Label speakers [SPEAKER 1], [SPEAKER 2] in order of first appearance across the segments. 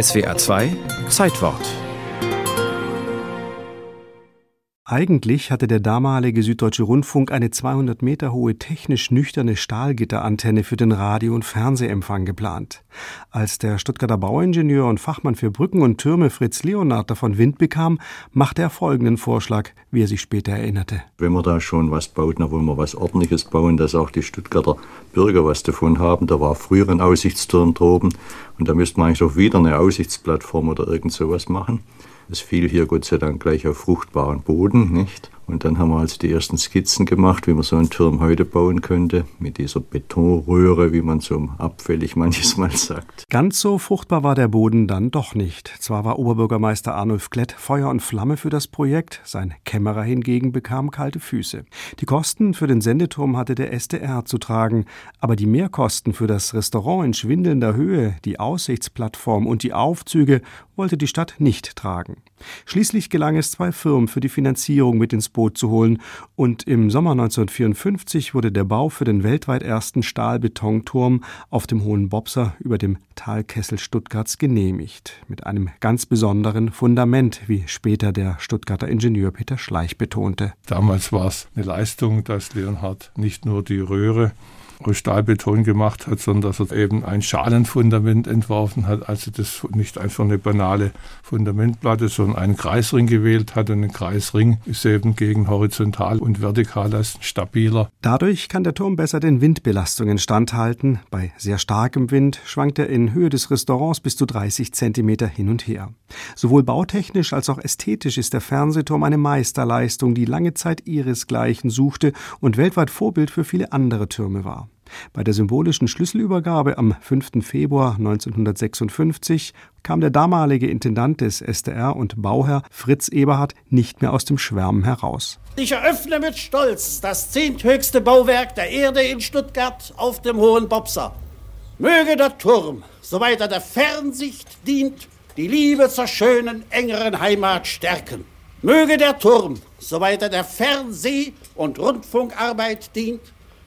[SPEAKER 1] SWA 2 Zeitwort
[SPEAKER 2] Eigentlich hatte der damalige Süddeutsche Rundfunk eine 200 Meter hohe technisch nüchterne Stahlgitterantenne für den Radio- und Fernsehempfang geplant. Als der Stuttgarter Bauingenieur und Fachmann für Brücken und Türme Fritz Leonard davon Wind bekam, machte er folgenden Vorschlag, wie er sich später erinnerte.
[SPEAKER 3] Wenn man da schon was baut, dann wollen wir was Ordentliches bauen, dass auch die Stuttgarter Bürger was davon haben. Da war früher ein Aussichtsturm droben und da müsste man eigentlich auch wieder eine Aussichtsplattform oder irgend sowas machen. Es fiel hier Gott sei Dank gleich auf fruchtbaren Boden, nicht? Und dann haben wir also die ersten Skizzen gemacht, wie man so einen Turm heute bauen könnte, mit dieser Betonröhre, wie man so abfällig manches Mal sagt.
[SPEAKER 2] Ganz so fruchtbar war der Boden dann doch nicht. Zwar war Oberbürgermeister Arnulf Klett Feuer und Flamme für das Projekt, sein Kämmerer hingegen bekam kalte Füße. Die Kosten für den Sendeturm hatte der SDR zu tragen, aber die Mehrkosten für das Restaurant in schwindelnder Höhe, die Aussichtsplattform und die Aufzüge wollte die Stadt nicht tragen. Schließlich gelang es zwei Firmen für die Finanzierung mit ins Boot zu holen und im Sommer 1954 wurde der Bau für den weltweit ersten Stahlbetonturm auf dem Hohen Bobser über dem Talkessel Stuttgarts genehmigt. Mit einem ganz besonderen Fundament, wie später der Stuttgarter Ingenieur Peter Schleich betonte.
[SPEAKER 4] Damals war es eine Leistung, dass Leonhard nicht nur die Röhre Stahlbeton gemacht hat, sondern dass er eben ein Schalenfundament entworfen hat, also das nicht einfach eine banale Fundamentplatte, sondern einen Kreisring gewählt hat. Und ein Kreisring ist eben gegen horizontal und vertikal stabiler.
[SPEAKER 2] Dadurch kann der Turm besser den Windbelastungen standhalten. Bei sehr starkem Wind schwankt er in Höhe des Restaurants bis zu 30 Zentimeter hin und her. Sowohl bautechnisch als auch ästhetisch ist der Fernsehturm eine Meisterleistung, die lange Zeit ihresgleichen suchte und weltweit Vorbild für viele andere Türme war. Bei der symbolischen Schlüsselübergabe am 5. Februar 1956 kam der damalige Intendant des SDR und Bauherr Fritz Eberhard nicht mehr aus dem Schwärmen heraus.
[SPEAKER 5] Ich eröffne mit Stolz das zehnthöchste Bauwerk der Erde in Stuttgart auf dem Hohen Bobser. Möge der Turm, soweit er der Fernsicht dient, die Liebe zur schönen, engeren Heimat stärken. Möge der Turm, soweit er der Fernseh- und Rundfunkarbeit dient,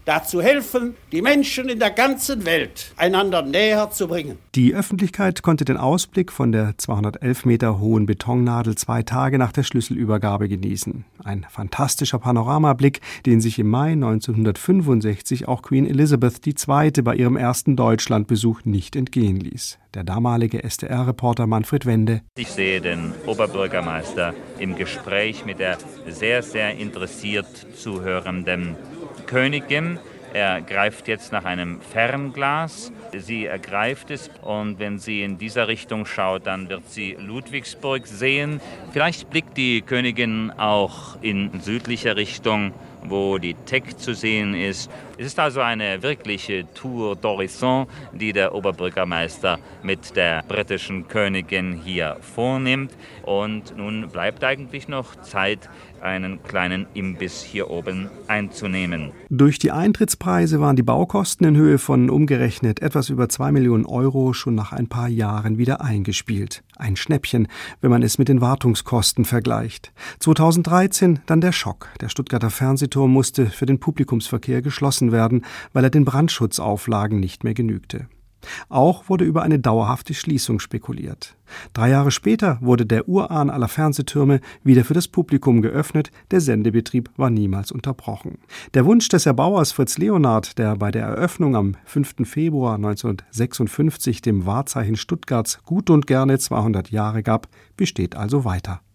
[SPEAKER 5] dazu helfen, die Menschen in der ganzen Welt einander näher zu bringen.
[SPEAKER 2] Die Öffentlichkeit konnte den Ausblick von der 211 Meter hohen Betonnadel zwei Tage nach der Schlüsselübergabe genießen. Ein fantastischer Panoramablick, den sich im Mai 1965 auch Queen Elizabeth II. bei ihrem ersten Deutschlandbesuch nicht entgehen ließ. Der damalige SDR-Reporter Manfred Wende.
[SPEAKER 6] Ich sehe den Oberbürgermeister im Gespräch mit der sehr, sehr interessiert zuhörenden Königin. Er greift jetzt nach einem Fernglas. Sie ergreift es und wenn sie in dieser Richtung schaut, dann wird sie Ludwigsburg sehen. Vielleicht blickt die Königin auch in südlicher Richtung, wo die Tech zu sehen ist. Es ist also eine wirkliche Tour d'Horizon, die der Oberbürgermeister mit der britischen Königin hier vornimmt. Und nun bleibt eigentlich noch Zeit, einen kleinen Imbiss hier oben einzunehmen.
[SPEAKER 2] Durch die Eintrittspreise waren die Baukosten in Höhe von umgerechnet etwas über zwei Millionen Euro schon nach ein paar Jahren wieder eingespielt. Ein Schnäppchen, wenn man es mit den Wartungskosten vergleicht. 2013 dann der Schock. Der Stuttgarter Fernsehturm musste für den Publikumsverkehr geschlossen werden, weil er den Brandschutzauflagen nicht mehr genügte. Auch wurde über eine dauerhafte Schließung spekuliert. Drei Jahre später wurde der Urahn aller Fernsehtürme wieder für das Publikum geöffnet, der Sendebetrieb war niemals unterbrochen. Der Wunsch des Erbauers Fritz Leonard, der bei der Eröffnung am 5. Februar 1956 dem Wahrzeichen Stuttgarts gut und gerne 200 Jahre gab, besteht also weiter.